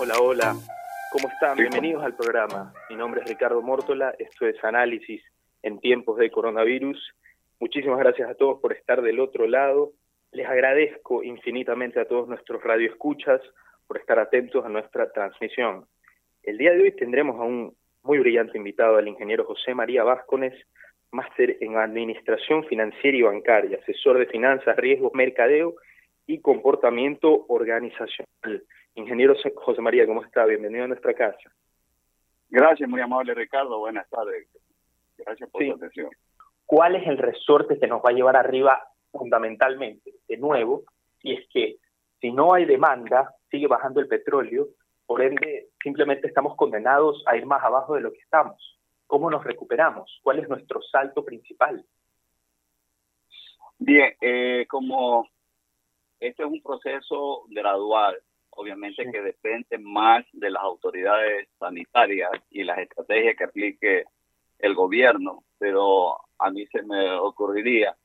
Hola, hola. ¿Cómo están? Bienvenidos al programa. Mi nombre es Ricardo Mórtola. Esto es Análisis en tiempos de coronavirus. Muchísimas gracias a todos por estar del otro lado. Les agradezco infinitamente a todos nuestros radioescuchas por estar atentos a nuestra transmisión. El día de hoy tendremos a un muy brillante invitado, al ingeniero José María Vázquez, máster en Administración Financiera y Bancaria, asesor de finanzas, riesgos, mercadeo y comportamiento organizacional. Ingeniero José María, ¿cómo está? Bienvenido a nuestra casa. Gracias, muy amable Ricardo. Buenas tardes. Gracias por su atención. ¿Cuál es el resorte que nos va a llevar arriba fundamentalmente? De nuevo, y es que si no hay demanda, sigue bajando el petróleo, por ende simplemente estamos condenados a ir más abajo de lo que estamos. ¿Cómo nos recuperamos? ¿Cuál es nuestro salto principal? Bien, eh, como este es un proceso gradual, obviamente que depende más de las autoridades sanitarias y las estrategias que aplique el gobierno, pero a mí se me ocurriría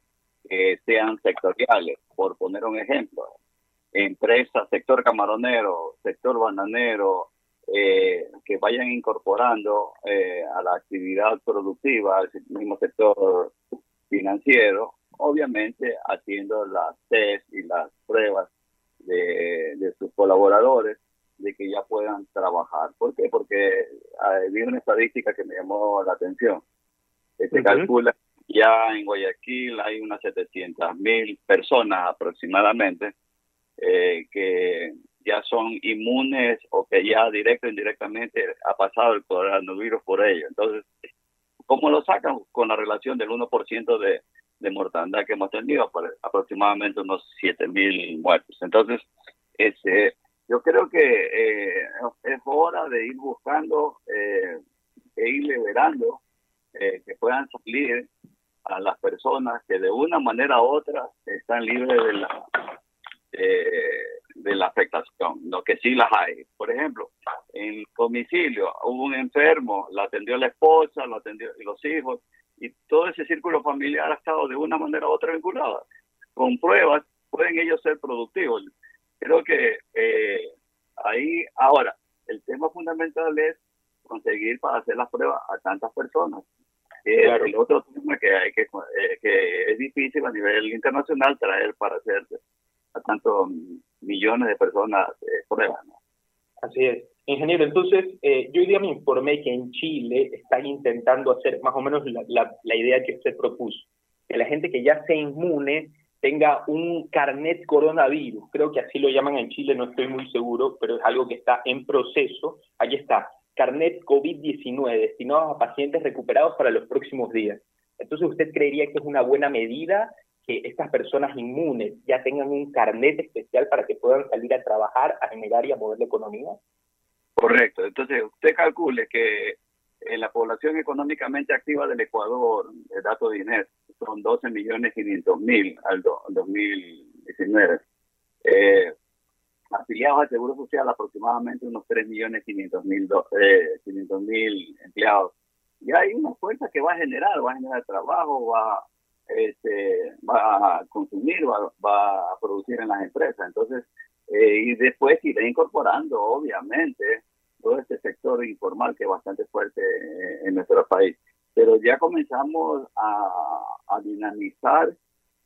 que sean sectoriales, por poner un ejemplo. Empresas, sector camaronero, sector bananero, eh, que vayan incorporando eh, a la actividad productiva, al mismo sector financiero, obviamente haciendo las test y las pruebas de, de sus colaboradores de que ya puedan trabajar. ¿Por qué? Porque hay una estadística que me llamó la atención. Se calcula ya en Guayaquil hay unas 700 mil personas aproximadamente eh, que ya son inmunes o que ya directo o indirectamente ha pasado el coronavirus por ellos. Entonces, ¿cómo lo sacan? Con la relación del 1% de, de mortandad que hemos tenido, aproximadamente unos 7 mil muertos. Entonces, ese, yo creo que eh, es hora de ir buscando eh, e ir liberando eh, que puedan salir a las personas que de una manera u otra están libres de la de la afectación, lo que sí las hay. Por ejemplo, en el domicilio hubo un enfermo, la atendió la esposa, lo atendió los hijos, y todo ese círculo familiar ha estado de una manera u otra vinculado. Con pruebas pueden ellos ser productivos. Creo que eh, ahí, ahora, el tema fundamental es conseguir para hacer las pruebas a tantas personas. El otro tema que hay que, eh, que es difícil a nivel internacional traer para hacer a tantos millones de personas eh, pruebas. Así es. Ingeniero, entonces, eh, yo hoy día me informé que en Chile están intentando hacer más o menos la, idea que usted propuso, que la gente que ya se inmune tenga un carnet coronavirus, creo que así lo llaman en Chile, no estoy muy seguro, pero es algo que está en proceso. Allí está, carnet COVID-19 destinado a pacientes recuperados para los próximos días. Entonces, ¿usted creería que es una buena medida que estas personas inmunes ya tengan un carnet especial para que puedan salir a trabajar, a generar y a mover la economía? Correcto. Entonces, usted calcule que en la población económicamente activa del Ecuador, el dato de INES, son 12 millones 500 mil al 2019. Eh, afiliados al Seguro Social, aproximadamente unos 3 millones 500 mil eh, empleados. Y hay una fuerza que va a generar, va a generar trabajo, va este, va a consumir, va, a producir en las empresas. Entonces, eh, y después irá incorporando, obviamente, todo este sector informal que es bastante fuerte en nuestro país. Pero ya comenzamos a, a dinamizar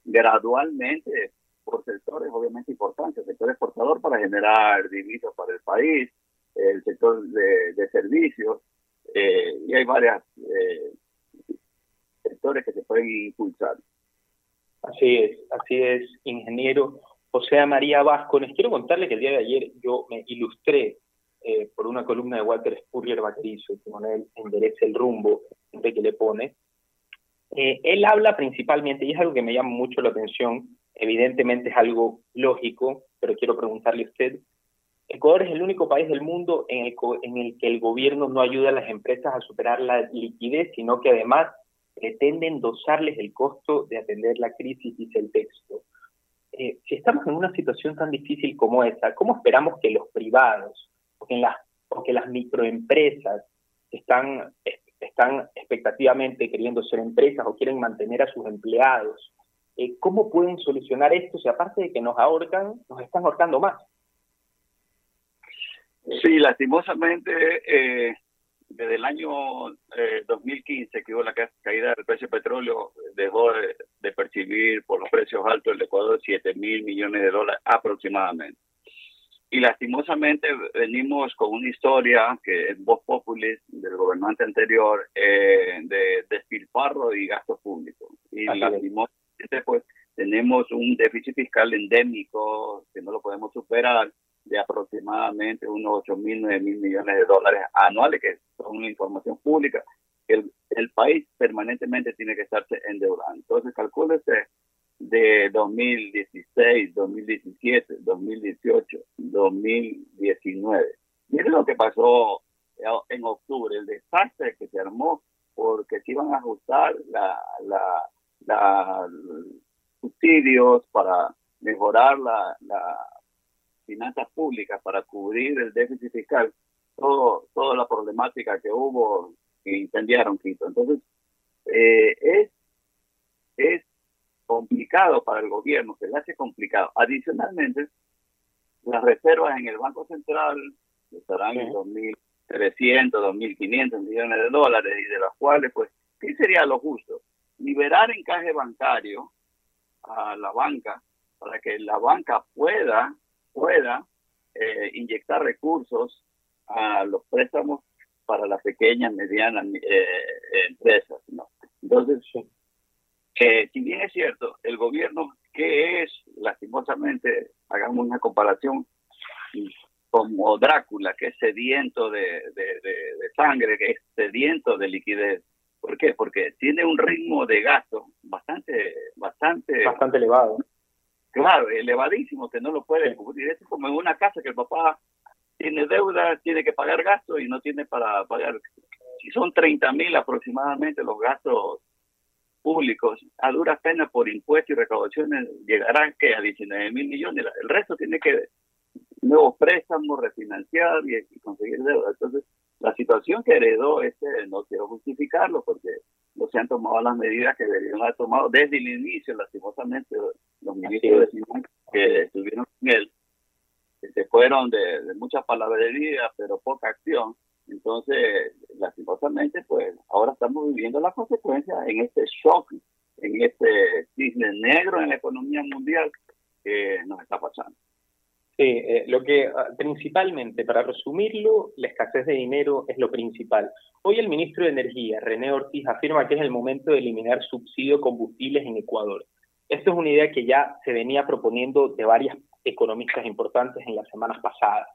gradualmente por sectores obviamente importantes, el sector exportador para generar divisas para el país, el sector de, servicios, eh, y hay varias eh, sectores que se pueden impulsar. Así es, así es, ingeniero José María Vasco. Les quiero contarle que el día de ayer yo me ilustré eh, por una columna de Walter Spurrier Vaquerizo, que con él enderece el rumbo que le pone. Eh, él habla principalmente, y es algo que me llama mucho la atención, evidentemente es algo lógico, pero quiero preguntarle a usted, Ecuador es el único país del mundo en el, en el que el gobierno no ayuda a las empresas a superar la liquidez, sino que además pretende endosarles el costo de atender la crisis, dice el texto. Eh, si estamos en una situación tan difícil como esa, ¿cómo esperamos que los privados o que, las, las microempresas están, están expectativamente queriendo ser empresas o quieren mantener a sus empleados, eh, ¿cómo pueden solucionar esto si aparte de que nos ahorcan, nos están ahorcando más? Sí, lastimosamente, eh, desde el año 2015, que hubo la caída del precio del petróleo, dejó de, percibir por los precios altos el Ecuador 7 mil millones de dólares aproximadamente. Y lastimosamente venimos con una historia que es voz populi del gobernante anterior eh, de despilfarro y gasto público. Y lastimosamente pues tenemos un déficit fiscal endémico que no lo podemos superar de aproximadamente unos 8 mil, 9 mil millones de dólares anuales, que son información pública. El, el país permanentemente tiene que estarse endeudando. Entonces, calcúlese de 2016, 2017, 2018, 2019. Miren lo que pasó en octubre, el desastre que se armó porque se iban a ajustar la, la, la subsidios para mejorar la finanzas públicas, para cubrir el déficit fiscal, todo, toda la problemática que hubo que incendiaron Quito. Entonces, eh, es, es complicado para el gobierno, se le hace complicado. Adicionalmente, las reservas en el Banco Central estarán en 2.300, 2.500 millones de dólares y de las cuales, pues, ¿qué sería lo justo? Liberar encaje bancario a la banca para que la banca pueda, pueda eh, inyectar recursos a los préstamos para las pequeñas, medianas eh, empresas. ¿no? Entonces, que si bien es cierto, el gobierno, que es, lastimosamente, hagamos una comparación, como Drácula, que es sediento de, de, sangre, que es sediento de liquidez. ¿Por qué? Porque tiene un ritmo de gasto bastante, bastante... Bastante elevado. Claro, elevadísimo, que no lo puede cubrir. Es como en una casa que el papá tiene deuda, tiene que pagar gastos y no tiene para pagar. Si son 30 mil aproximadamente los gastos públicos, a duras penas por impuestos y recaudaciones llegarán que a 19 mil millones. El resto tiene que nuevos préstamos, refinanciar y, conseguir deuda. Entonces, la situación que heredó este, no quiero justificarlo porque no se han tomado las medidas que deberían haber tomado desde el inicio, lastimosamente, los ministros de que estuvieron en él, que se fueron de, de mucha pero poca acción entonces, lastimosamente, pues ahora estamos viviendo las consecuencias en este shock, en este cisne negro en la economía mundial que nos está pasando. Sí, eh, lo que ah, principalmente, para resumirlo, la escasez de dinero es lo principal. Hoy el ministro de Energía, René Ortiz, afirma que es el momento de eliminar subsidio combustibles en Ecuador. Esto es una idea que ya se venía proponiendo de varias economistas importantes en las semanas pasadas.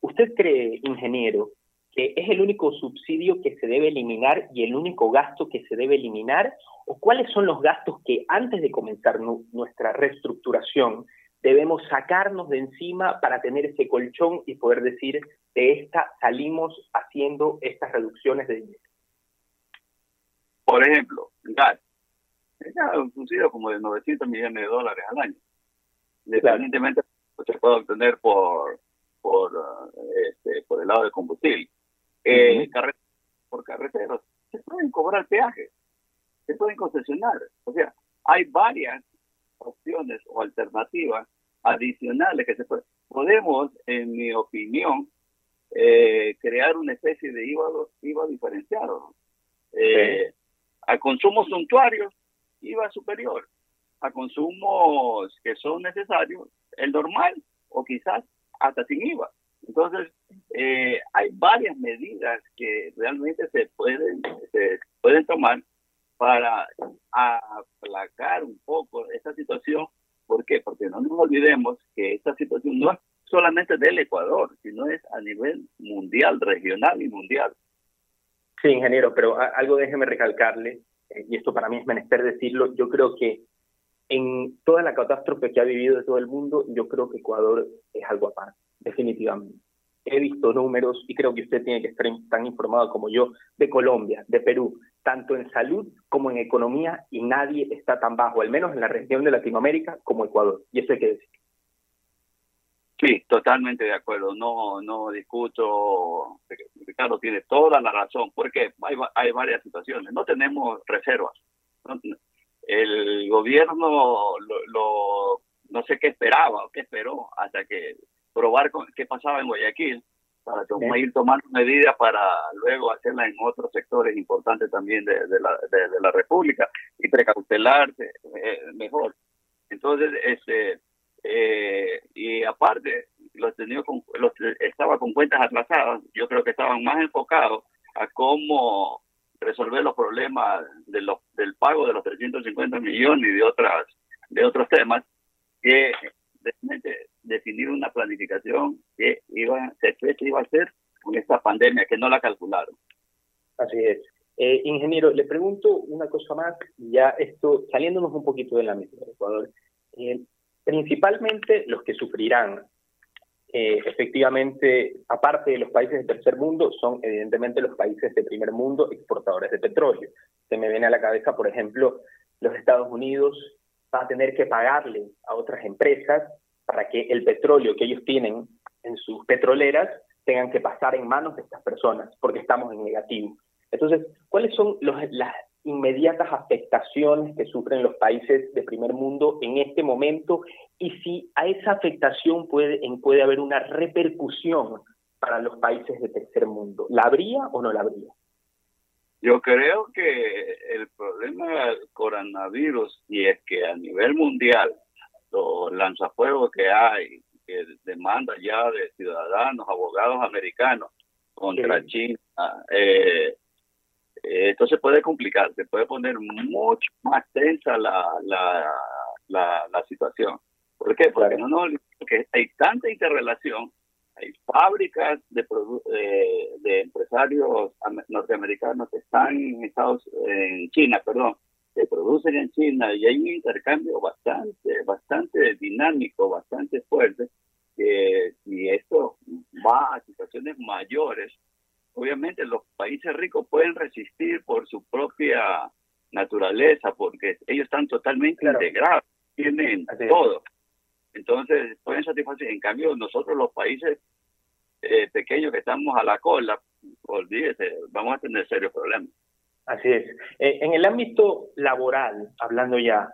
¿Usted cree, ingeniero, que es el único subsidio que se debe eliminar y el único gasto que se debe eliminar? ¿O cuáles son los gastos que antes de comenzar nuestra reestructuración debemos sacarnos de encima para tener ese colchón y poder decir de esta salimos haciendo estas reducciones de dinero? Por ejemplo, gas. Es un subsidio como de 900 millones de dólares al año. Independientemente se puede obtener por por, este, por el lado del combustible eh, por carreteros, se pueden cobrar peajes, se pueden concesionar. O sea, hay varias opciones o alternativas adicionales que se pueden. Podemos, en mi opinión, eh, crear una especie de IVA, IVA diferenciado. Eh, A consumos suntuarios, IVA superior. A consumos que son necesarios, el normal o quizás hasta sin IVA. Entonces, eh, hay varias medidas que realmente se pueden, se pueden tomar para aplacar un poco esta situación. ¿Por qué? Porque no nos olvidemos que esta situación no es solamente del Ecuador, sino es a nivel mundial, regional y mundial. Sí, ingeniero, pero algo déjeme recalcarle, y esto para mí es menester decirlo, yo creo que en toda la catástrofe que ha vivido todo el mundo, yo creo que Ecuador es algo aparte definitivamente. He visto números y creo que usted tiene que estar tan informado como yo de Colombia, de Perú, tanto en salud como en economía y nadie está tan bajo, al menos en la región de Latinoamérica como Ecuador. Y eso hay que decir. Sí, totalmente de acuerdo. No, no discuto. Ricardo tiene toda la razón, porque hay, hay varias situaciones. No tenemos reservas. El gobierno lo, no sé qué esperaba qué esperó hasta que probar qué pasaba en Guayaquil para ir tomando medidas para luego hacerlas en otros sectores importantes también de, la, de, la República y precautelarse eh, mejor. Entonces, este, eh, y aparte, los, tenido con, los estaba con cuentas atrasadas, yo creo que estaban más enfocados a cómo resolver los problemas de los, del pago de los 350 millones y de otras de otros temas que definir una planificación que iba, que iba a ser con esta pandemia, que no la calcularon. Así es. Eh, ingeniero, le pregunto una cosa más, ya esto, saliéndonos un poquito del ámbito del Ecuador. Eh, principalmente los que sufrirán eh, efectivamente, aparte de los países de tercer mundo, son evidentemente los países de primer mundo exportadores de petróleo. Se me viene a la cabeza, por ejemplo, los Estados Unidos va a tener que pagarle a otras empresas para que el petróleo que ellos tienen en sus petroleras tengan que pasar en manos de estas personas, porque estamos en negativo. Entonces, ¿cuáles son las inmediatas afectaciones que sufren los países de primer mundo en este momento y si a esa afectación puede, puede haber una repercusión para los países de tercer mundo? ¿La habría o no la habría? Yo creo que el problema del coronavirus, y es que a nivel mundial, los lanzafuegos que hay, que demanda ya de ciudadanos, abogados americanos contra China, eh, eh, esto se puede complicar, se puede poner mucho más tensa la, la, la, situación. ¿Por qué? Porque, no, no, porque hay tanta interrelación hay fábricas de, de empresarios norteamericanos que están en Estados en China, perdón, que producen en China y hay un intercambio bastante bastante dinámico, bastante fuerte que si esto va a situaciones mayores, obviamente los países ricos pueden resistir por su propia naturaleza porque ellos están totalmente integrados, tienen todo. Entonces pueden satisfacer. En cambio, nosotros los países eh, pequeños que estamos a la cola, olvídese, vamos a tener serios problemas. Así es. Eh, en el ámbito laboral, hablando ya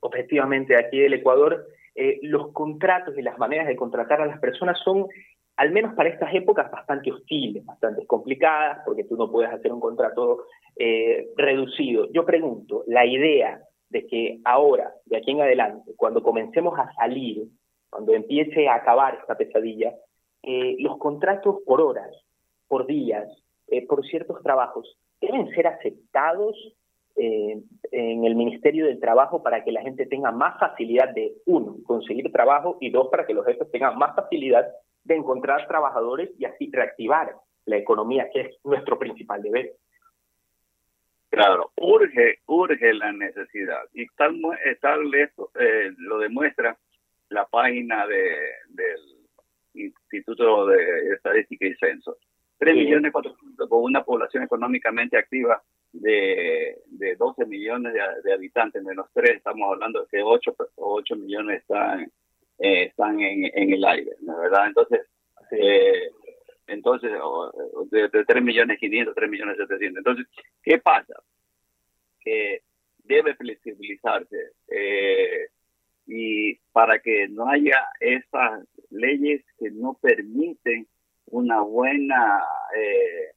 objetivamente aquí del Ecuador, eh, los contratos y las maneras de contratar a las personas son, al menos para estas épocas, bastante hostiles, bastante complicadas, porque tú no puedes hacer un contrato reducido. Yo pregunto, la idea de que ahora, de aquí en adelante, cuando comencemos a salir, cuando empiece a acabar esta pesadilla, eh, los contratos por horas, por días, eh, por ciertos trabajos, deben ser aceptados eh, en el Ministerio del Trabajo para que la gente tenga más facilidad de, uno, conseguir trabajo y dos, para que los jefes tengan más facilidad de encontrar trabajadores y así reactivar la economía, que es nuestro principal deber. Claro, urge, urge la necesidad. Y tal, tal esto eh, lo demuestra la página de, del Instituto de Estadística y Censo. 3 millones cuatrocientos con una población económicamente activa de, de 12 millones de, habitantes, menos 3, estamos hablando de que 8, 8 millones están, eh, están en, en, el aire, ¿verdad? Entonces, eh, entonces de, de 3 millones 500, 3 millones 700. Entonces, ¿qué pasa? Que debe flexibilizarse eh, y para que no haya esas leyes que no permiten una buena eh,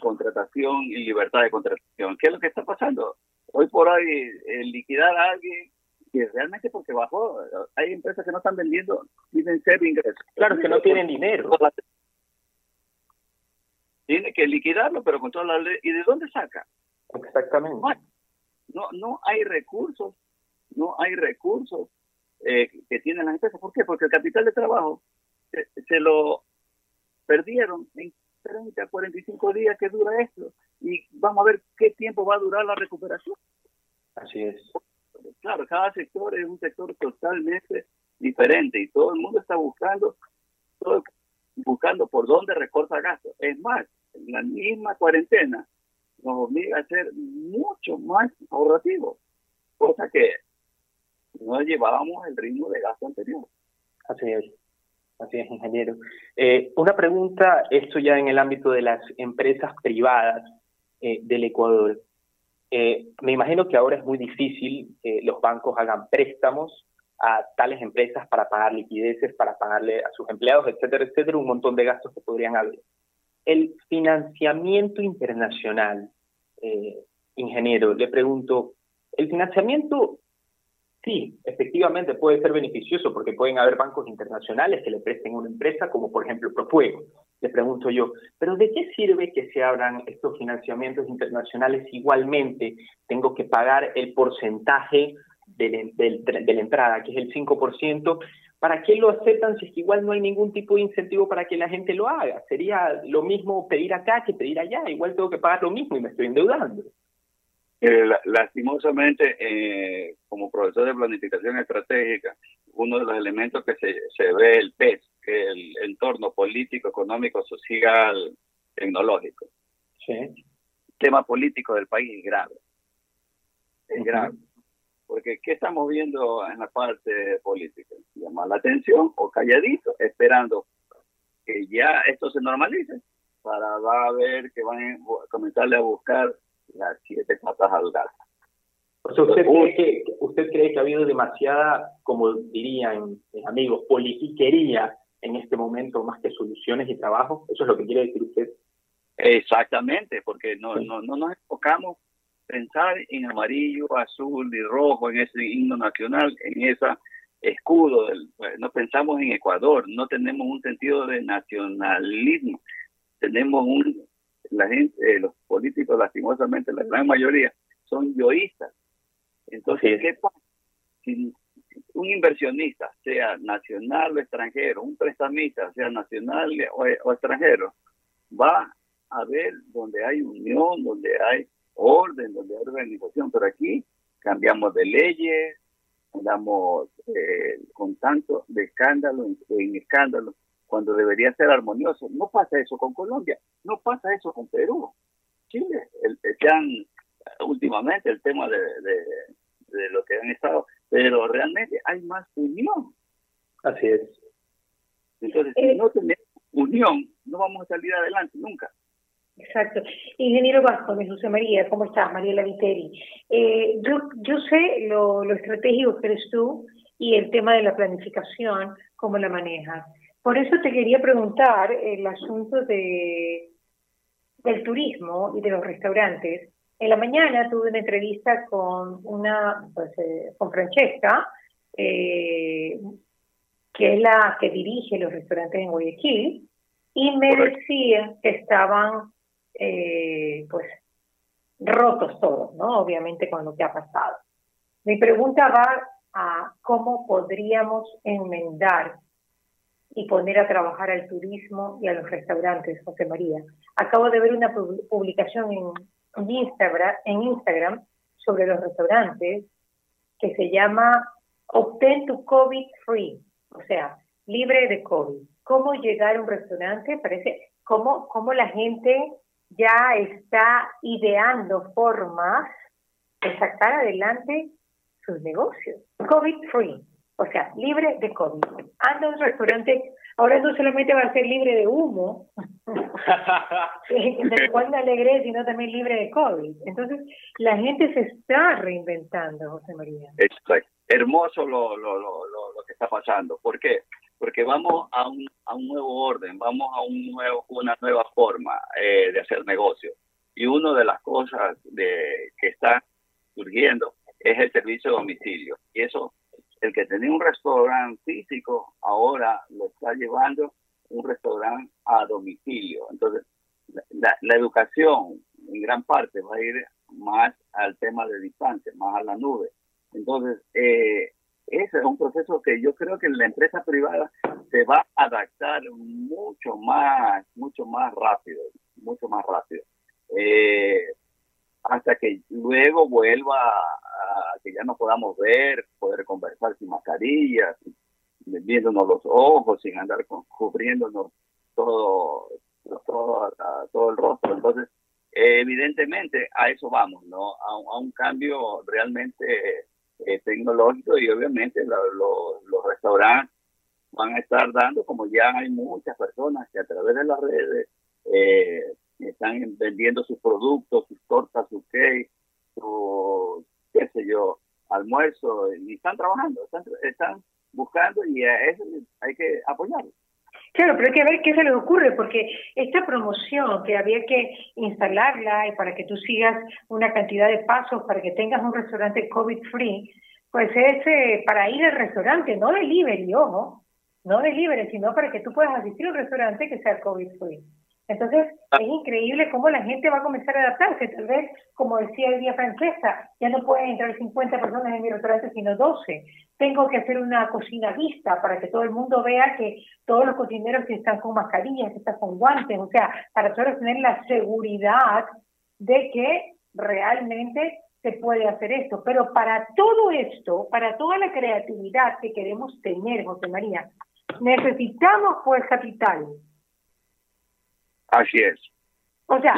contratación y libertad de contratación. ¿Qué es lo que está pasando? Hoy por hoy, liquidar a alguien que realmente porque bajó, hay empresas que no están vendiendo, piden ser ingresos. Claro, que no tienen dinero tiene que liquidarlo, pero con toda la ley. ¿Y de dónde saca? Exactamente. No, no hay recursos, no hay recursos eh, que tienen las empresas. ¿Por qué? Porque el capital de trabajo se, lo perdieron en 30, 45 días que dura esto. Y vamos a ver qué tiempo va a durar la recuperación. Así es. Claro, cada sector es un sector totalmente diferente y todo el mundo está buscando, todo, buscando por dónde recorta gastos. Es más, la misma cuarentena nos obliga a ser mucho más ahorrativos, cosa que no llevábamos el ritmo de gasto anterior. Así es, así ingeniero. Eh, una pregunta, esto ya en el ámbito de las empresas privadas eh, del Ecuador. Eh, me imagino que ahora es muy difícil que los bancos hagan préstamos a tales empresas para pagar liquideces, para pagarle a sus empleados, etcétera, etcétera, un montón de gastos que podrían haber. El financiamiento internacional, eh, ingeniero, le pregunto, el financiamiento sí, efectivamente puede ser beneficioso porque pueden haber bancos internacionales que le presten a una empresa, como por ejemplo Profuego. Le pregunto yo, ¿pero de qué sirve que se abran estos financiamientos internacionales igualmente? Tengo que pagar el porcentaje de, la entrada, que es el 5%. ¿Para qué lo aceptan si es que igual no hay ningún tipo de incentivo para que la gente lo haga? Sería lo mismo pedir acá que pedir allá. Igual tengo que pagar lo mismo y me estoy endeudando. Eh, lastimosamente, eh, como profesor de planificación estratégica, uno de los elementos que se, se ve el PES, que el entorno político, económico, social, tecnológico. Sí. El tema político del país es grave. Es grave. Porque ¿qué estamos viendo en la parte política? Llamar la atención o calladito, esperando que ya esto se normalice para va a ver que van a comenzarle a buscar las siete patas al gato. ¿usted, cree que, ¿Usted cree que ha habido demasiada, como dirían mis amigos, politiquería en este momento más que soluciones y trabajo? ¿Eso es lo que quiere decir usted? Exactamente, porque no, no, no nos enfocamos pensar en amarillo, azul y rojo, en ese himno nacional, en ese escudo. Del, no pensamos en Ecuador, no tenemos un sentido de nacionalismo, tenemos un la gente, eh, los políticos, lastimosamente, la gran mayoría, son yoístas. Entonces, ¿qué pasa? Si un inversionista, sea nacional o extranjero, un prestamista, sea nacional o, extranjero, va a ver donde hay unión, donde hay orden, donde hay organización, pero aquí cambiamos de leyes, andamos eh, con tanto de escándalo en escándalo, cuando debería ser armonioso. No pasa eso con Colombia, no pasa eso con Perú. Chile, el, el, últimamente el tema de, de, lo que han estado, pero realmente hay más unión. Así es. Entonces, si eh, no tenemos unión, no vamos a salir adelante nunca. Exacto. Ingeniero Vasco, de José María, ¿cómo estás? Mariela Viteri. Eh, yo, yo sé lo, lo estratégico que eres tú y el tema de la planificación, cómo la manejas. Por eso te quería preguntar el asunto de, del turismo y de los restaurantes. En la mañana tuve una entrevista con una, pues, eh, con Francesca, eh, que es la que dirige los restaurantes en Guayaquil, y me decía que estaban, eh, pues, rotos todos, ¿no? Obviamente con lo que ha pasado. Mi pregunta va a cómo podríamos enmendar y poner a trabajar al turismo y a los restaurantes, José María. Acabo de ver una publicación en, Instagram, en Instagram sobre los restaurantes que se llama Obtén tu COVID Free, o sea, libre de COVID. ¿Cómo llegar a un restaurante? Parece cómo, cómo la gente ya está ideando formas de sacar adelante sus negocios. COVID Free. O sea, libre de COVID. Anda a un restaurante, ahora no solamente va a ser libre de humo, de cual me alegré, sino también libre de COVID. Entonces, la gente se está reinventando, José María. Exacto. Hermoso lo, lo, lo, lo, que está pasando. ¿Por qué? Porque vamos a un, a un nuevo orden, vamos a un nuevo, una nueva forma eh, de hacer negocio. Y una de las cosas de, que está surgiendo es el servicio de domicilio. Y eso el que tenía un restaurante físico ahora lo está llevando un restaurante a domicilio. Entonces, la, educación en gran parte va a ir más al tema de distancia, más a la nube. Entonces, eh, ese es un proceso que yo creo que la empresa privada se va a adaptar mucho más, mucho más rápido, mucho más rápido. Eh, hasta que luego vuelva a, que ya nos podamos ver, poder conversar sin mascarillas, viéndonos los ojos, sin andar cubriéndonos todo, todo, todo el rostro. Entonces, evidentemente a eso vamos, ¿no? A, un cambio realmente eh, tecnológico y obviamente los restaurantes van a estar dando, como ya hay muchas personas que a través de las redes eh, están vendiendo sus productos, sus tortas, sus cakes, su, qué sé yo, almuerzo y están trabajando, están, están buscando y eso hay que apoyarlos. Claro, pero hay que ver qué se les ocurre, porque esta promoción que había que instalarla y para que tú sigas una cantidad de pasos para que tengas un restaurante COVID free, pues es eh, para ir al restaurante, no delivery, ojo, no delivery, sino para que tú puedas asistir a un restaurante que sea COVID free. Entonces, ah. es increíble cómo la gente va a comenzar a adaptarse. Tal vez, como decía el día Francesca, ya no pueden entrar 50 personas en mi restaurante, sino 12. Tengo que hacer una cocina vista para que todo el mundo vea que todos los cocineros están con mascarillas, están con guantes, o sea, para todos tener la seguridad de que realmente se puede hacer esto. Pero para todo esto, para toda la creatividad que queremos tener, José María, necesitamos pues capital Así es. O sea,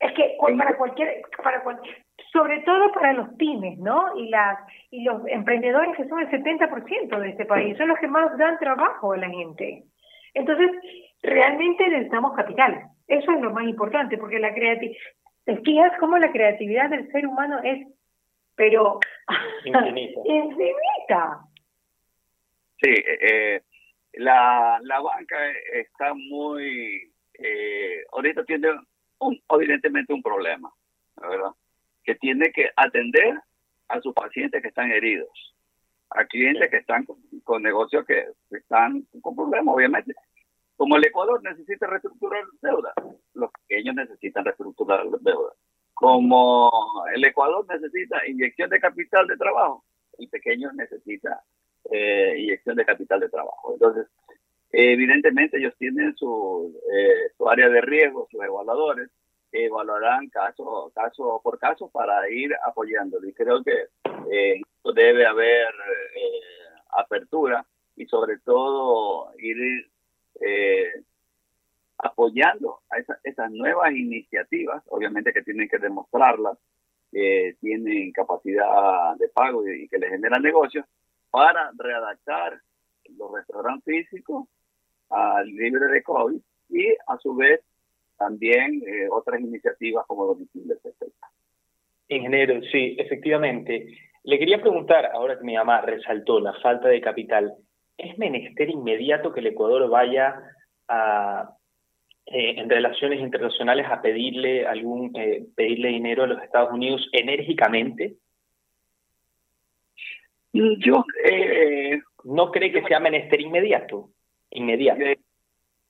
es que para cualquier, para sobre todo para los pymes, ¿no? Y las y los emprendedores que son el 70% de este país, son los que más dan trabajo a la gente. Entonces, realmente necesitamos capital. Eso es lo más importante, porque la creatividad, fijas cómo la creatividad del ser humano es, pero infinita. infinita. Sí, eh, la, la banca está muy eh, ahorita tiene un, evidentemente un problema, ¿verdad? Que tiene que atender a sus pacientes que están heridos, a clientes que están con, negocios que están con problemas, obviamente. Como el Ecuador necesita reestructurar deuda, los pequeños necesitan reestructurar deuda. Como el Ecuador necesita inyección de capital de trabajo, el pequeño necesita eh, inyección de capital de trabajo. Entonces, Evidentemente ellos tienen su, eh, su área de riesgo, sus evaluadores, que evaluarán caso, caso por caso para ir apoyándolo. Y creo que eh, debe haber eh, apertura y sobre todo ir eh, apoyando a esas nuevas iniciativas, obviamente que tienen que demostrarlas, que tienen capacidad de pago y, que les generan negocios, para readaptar los restaurantes físicos al libre de COVID y a su vez también eh, otras iniciativas como domicilios, etc. Ingeniero, sí, efectivamente. Le quería preguntar, ahora que mi mamá resaltó la falta de capital, ¿es menester inmediato que el Ecuador vaya a, eh, en relaciones internacionales a pedirle algún eh, pedirle dinero a los Estados Unidos enérgicamente? Yo no cree que sea menester inmediato inmediato.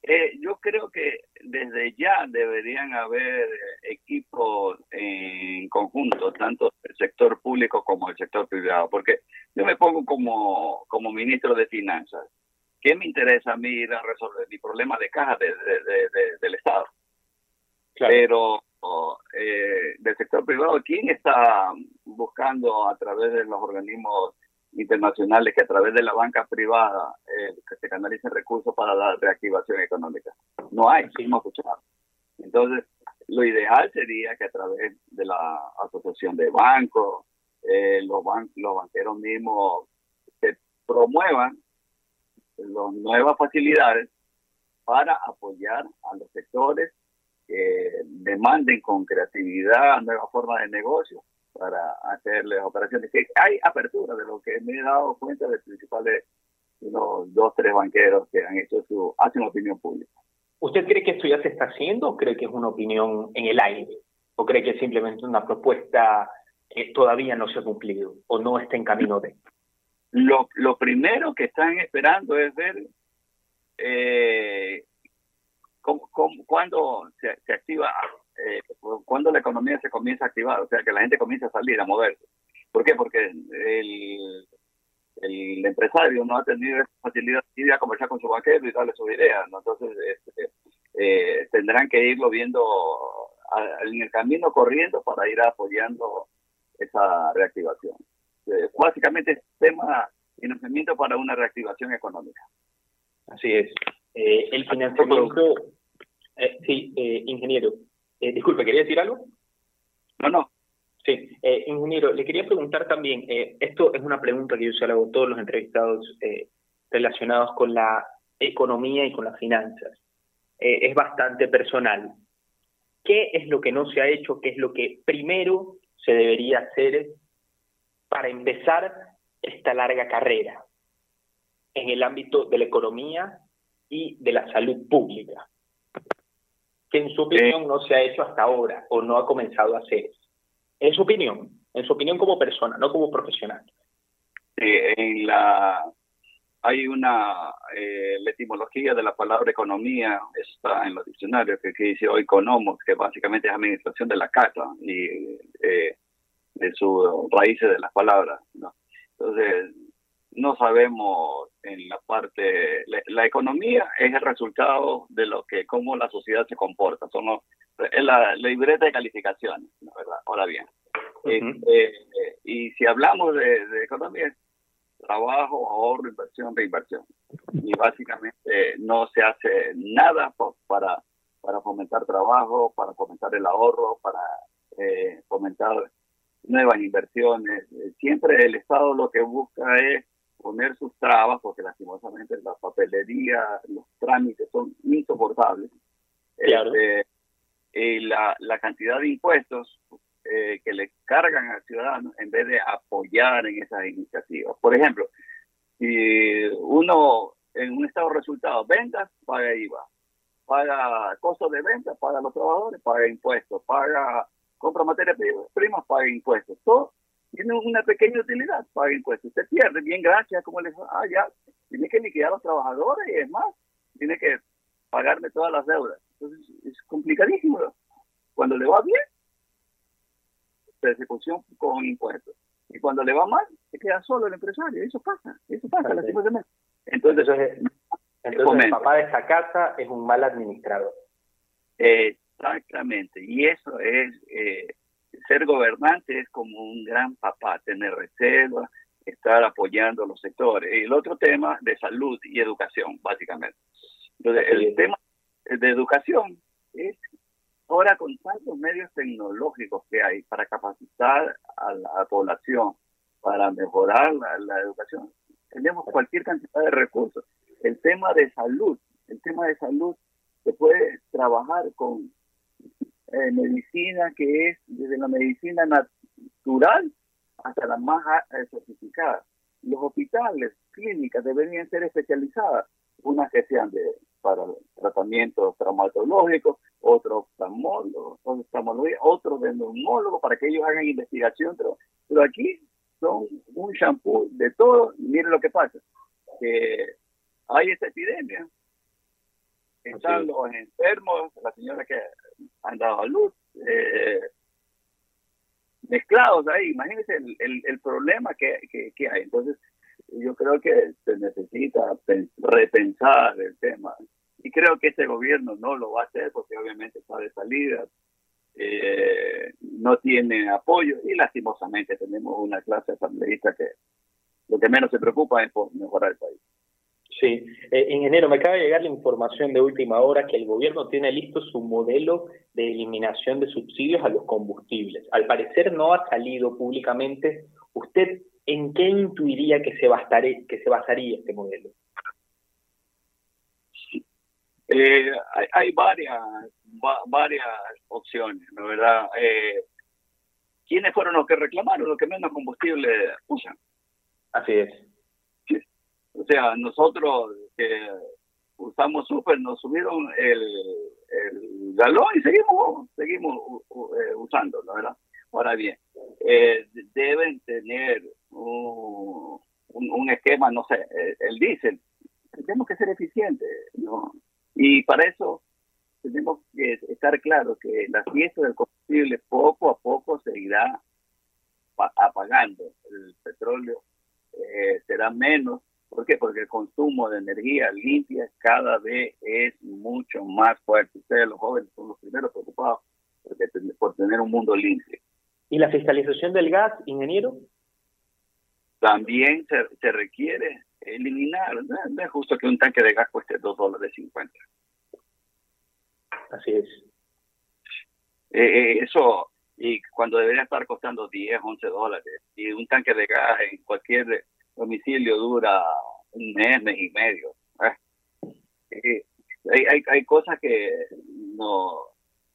Eh, yo creo que desde ya deberían haber equipos en conjunto, tanto el sector público como el sector privado, porque yo me pongo como, como ministro de Finanzas. ¿Qué me interesa a mí ir a resolver mi problema de caja de, del Estado? Pero eh, del sector privado, ¿quién está buscando a través de los organismos internacionales que a través de la banca privada eh, que se canalicen recursos para la reactivación económica. No hay, seguimos escuchando. Entonces, lo ideal sería que a través de la asociación de bancos, eh, los, los banqueros mismos se promuevan las nuevas facilidades para apoyar a los sectores que demanden con creatividad nuevas formas de negocio para hacerles operaciones. Que hay apertura de lo que me he dado cuenta de principales unos dos, tres banqueros que han hecho su, hacen opinión pública. ¿Usted cree que esto ya se está haciendo o cree que es una opinión en el aire? ¿O cree que es simplemente una propuesta que todavía no se ha cumplido o no está en camino de? Lo, lo primero que están esperando es ver eh, cómo, cuándo se, se activa eh, cuando la economía se comienza a activar, o sea, que la gente comienza a salir, a moverse. ¿Por qué? Porque el, el empresario no ha tenido esa facilidad de ir a conversar con su banquero y darle sus ideas, entonces este, eh, tendrán que irlo viendo en el camino corriendo para ir apoyando esa reactivación. Eh, básicamente es tema financiamiento para una reactivación económica. Así es. Eh, el financiamiento, sí, ingeniero, eh, disculpe, ¿quería decir algo? No, no. Sí, eh, ingeniero, le quería preguntar también, eh, esto es una pregunta que yo se la hago a todos los entrevistados relacionados con la economía y con las finanzas. es bastante personal. ¿Qué es lo que no se ha hecho? ¿Qué es lo que primero se debería hacer para empezar esta larga carrera en el ámbito de la economía y de la salud pública, que en su opinión no se ha hecho hasta ahora o no ha comenzado a hacer. En su opinión, en su opinión como persona, no como profesional. en la hay una eh, la etimología de la palabra economía está en los diccionarios que, dice o economos que básicamente es administración de la casa y eh, de sus raíces de las palabras ¿no? entonces no sabemos en la parte la, economía es el resultado de lo que cómo la sociedad se comporta son es la, libreta de calificaciones ¿no? verdad ahora bien este, y si hablamos de, de economía trabajo, ahorro, inversión, reinversión. Y básicamente no se hace nada para, para fomentar trabajo, para fomentar el ahorro, para eh, fomentar nuevas inversiones. Siempre el Estado lo que busca es poner sus trabas, porque lastimosamente la papelería, los trámites son insoportables. Este, y la, la cantidad de impuestos eh, que le cargan al ciudadano en vez de apoyar en esas iniciativas. Por ejemplo, si uno en un estado de resultados, ventas, paga IVA, paga costos de venta, paga los trabajadores, paga impuestos, paga compra materias primas, paga impuestos. Todo tiene una pequeña utilidad, paga impuestos. Usted pierde, bien, gracias, como le ah, ya, tiene que liquidar a los trabajadores y es más, tiene que pagarme todas las deudas. Entonces es complicadísimo. Cuando le va bien, persecución con impuestos. Y cuando le va mal, se queda solo el empresario. Eso pasa, eso pasa, Entonces, entonces, entonces el papá de esta casa es un mal administrador. Exactamente, y eso es, eh, ser gobernante es como un gran papá, tener reserva, estar apoyando los sectores. Y el otro tema de salud y educación, básicamente. Entonces, el tema de educación es Ahora, con tantos medios tecnológicos que hay para capacitar a la población, para mejorar la, educación, tenemos cualquier cantidad de recursos. El tema de salud, el tema de salud se puede trabajar con eh, medicina que es desde la medicina natural hasta la más eh, certificada. Los hospitales, clínicas deberían ser especializadas, unas que sean de, para tratamientos traumatológicos, otro oftalmólogo, otro de neumólogo para que ellos hagan investigación, pero, pero aquí son un shampoo de todo. Miren lo que pasa, que hay esta epidemia, están los enfermos, la señora que han dado a luz, eh, mezclados ahí. Imagínense el, el, problema que, que, hay. Entonces, yo creo que se necesita repensar el tema y creo que este gobierno no lo va a hacer porque obviamente está de salida, eh, no tiene apoyo y lastimosamente tenemos una clase asambleísta que lo que menos se preocupa es por mejorar el país. Sí, eh, ingeniero, me acaba de llegar la información de última hora que el gobierno tiene listo su modelo de eliminación de subsidios a los combustibles. Al parecer no ha salido públicamente. ¿Usted en qué intuiría que se, bastaría, que se basaría este modelo? Eh, hay, varias varias opciones, ¿no verdad? Eh, ¿Quiénes fueron los que reclamaron? Los que menos combustible usan. Así es. O sea, nosotros que usamos súper, nos subieron el, el galón y seguimos seguimos eh, usando, ¿no verdad? Ahora bien, eh, deben tener un, un, esquema, no sé, el diésel. Tenemos que ser eficientes, ¿no? Y para eso tenemos que estar claros que la fiesta del combustible poco a poco se irá apagando. El petróleo eh, será menos. ¿Por qué? Porque el consumo de energía limpia cada vez es mucho más fuerte. Ustedes los jóvenes son los primeros preocupados por tener un mundo limpio. ¿Y la fiscalización del gas, ingeniero? También se, se requiere eliminar. No, es justo que un tanque de gas cueste 2 dólares 50. Así es. Eh, eh, eso, y cuando debería estar costando 10, 11 dólares, y un tanque de gas en cualquier domicilio dura un mes, mes y medio. Eh, hay, hay, hay, cosas que no,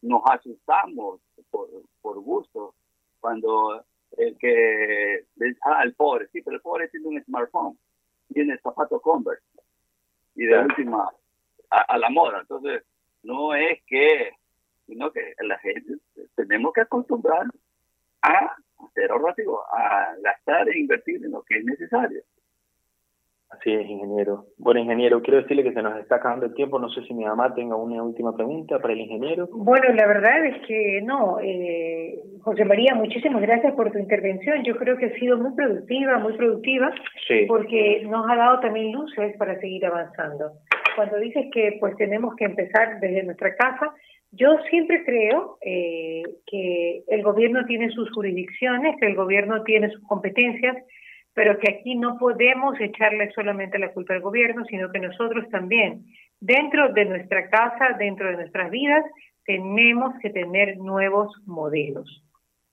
nos asustamos por, por gusto cuando el que, ah, el pobre, sí, pero el pobre tiene un smartphone, tiene zapato Converse y de última a, la moda. Entonces, no es que, sino que la gente tenemos que acostumbrar a ser ahorrativo, a gastar e invertir en lo que es necesario. Así es, ingeniero. Bueno, ingeniero, quiero decirle que se nos está acabando el tiempo. No sé si mi mamá tenga una última pregunta para el ingeniero. Bueno, la verdad es que no. Eh, José María, muchísimas gracias por tu intervención. Yo creo que ha sido muy productiva, muy productiva, porque nos ha dado también luces para seguir avanzando. Cuando dices que pues tenemos que empezar desde nuestra casa, yo siempre creo eh, que el gobierno tiene sus jurisdicciones, que el gobierno tiene sus competencias, pero que aquí no podemos echarle solamente la culpa al gobierno, sino que nosotros también, dentro de nuestra casa, dentro de nuestras vidas, tenemos que tener nuevos modelos.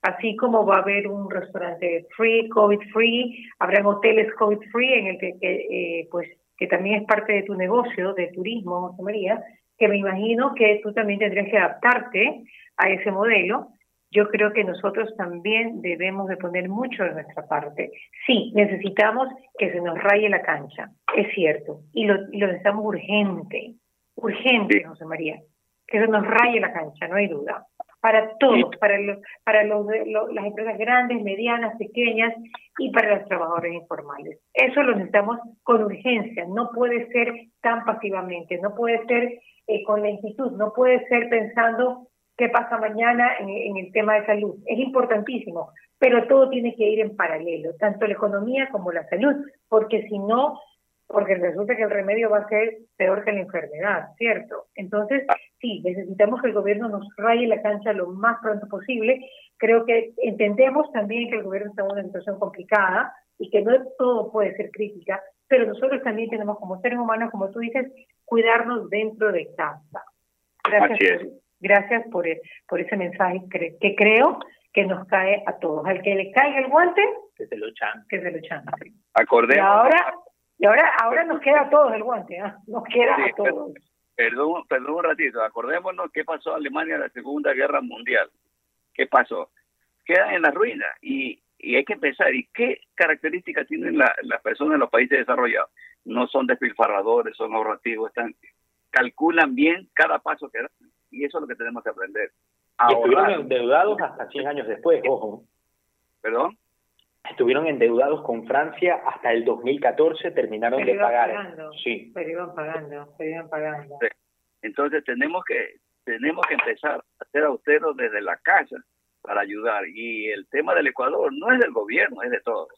Así como va a haber un restaurante free, COVID free, habrán hoteles COVID free en el que, eh, pues, que también es parte de tu negocio de turismo, José María, que me imagino que tú también tendrías que adaptarte a ese modelo yo creo que nosotros también debemos de poner mucho de nuestra parte. Sí, necesitamos que se nos raye la cancha, es cierto, y lo, lo necesitamos urgente, urgente, José María, que se nos raye la cancha, no hay duda. Para todos, para, los, para los, las empresas grandes, medianas, pequeñas y para los trabajadores informales. Eso lo necesitamos con urgencia, no puede ser tan pasivamente, no puede ser eh, con lentitud, no puede ser pensando qué pasa mañana en, el tema de salud. Es importantísimo, pero todo tiene que ir en paralelo, tanto la economía como la salud, porque si no, porque resulta que el remedio va a ser peor que la enfermedad, ¿cierto? Entonces, sí, necesitamos que el gobierno nos raye la cancha lo más pronto posible. Creo que entendemos también que el gobierno está en una situación complicada y que no todo puede ser crítica, pero nosotros también tenemos como seres humanos, como tú dices, cuidarnos dentro de casa. Gracias. Gracias por, e, por ese mensaje que creo que nos cae a todos. Al que le caiga el guante, que se lo chante. Que se lo chante. Acordemos. Y ahora, y ahora, ahora nos queda a todos el guante, ¿ah? nos queda a todos. Perdón, perdón un ratito, acordémonos qué pasó a Alemania en la Segunda Guerra Mundial. ¿Qué pasó? Queda en la ruina y, y hay que pensar, ¿y qué características tienen las personas en los países desarrollados? No son despilfarradores, son ahorrativos, están calculan bien cada paso que dan y eso es lo que tenemos que aprender. Y estuvieron endeudados hasta 100 años después, ojo. ¿Perdón? Estuvieron endeudados con Francia hasta el 2014, terminaron de pagar. Pagando, sí. Pero iban pagando, pero iban pagando. Entonces tenemos que tenemos que empezar a ser austeros desde la casa para ayudar. Y el tema del Ecuador no es del gobierno, es de todos.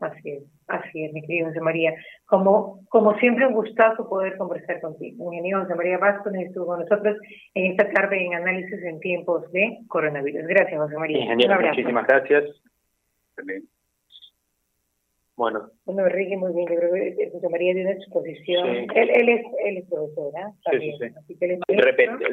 Así es, así es, mi querido José María. Como, como siempre, un gustazo poder conversar contigo. Ingeniero José María Vázquez estuvo con nosotros en esta tarde en análisis en tiempos de coronavirus. Gracias, José María. Ingeniero, muchísimas gracias. También. Bueno. Bueno, Enrique, muy bien. Yo creo que José María tiene una exposición. Él, él, es, él es profesor, ¿eh? Sí, sí, Así que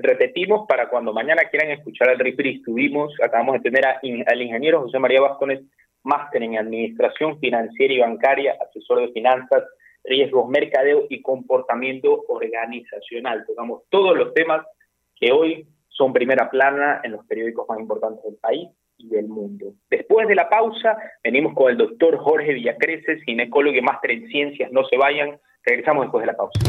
repetimos para cuando mañana quieran escuchar el reprise. Tuvimos, acabamos de tener al ingeniero José María Vázquez máster en Administración Financiera y Bancaria, asesor de finanzas, riesgos, mercadeo y comportamiento organizacional. Tocamos todos los temas que hoy son primera plana en los periódicos más importantes del país y del mundo. Después de la pausa, venimos con el doctor Jorge Villacreces, ginecólogo y máster en ciencias. No se vayan, regresamos después de la pausa.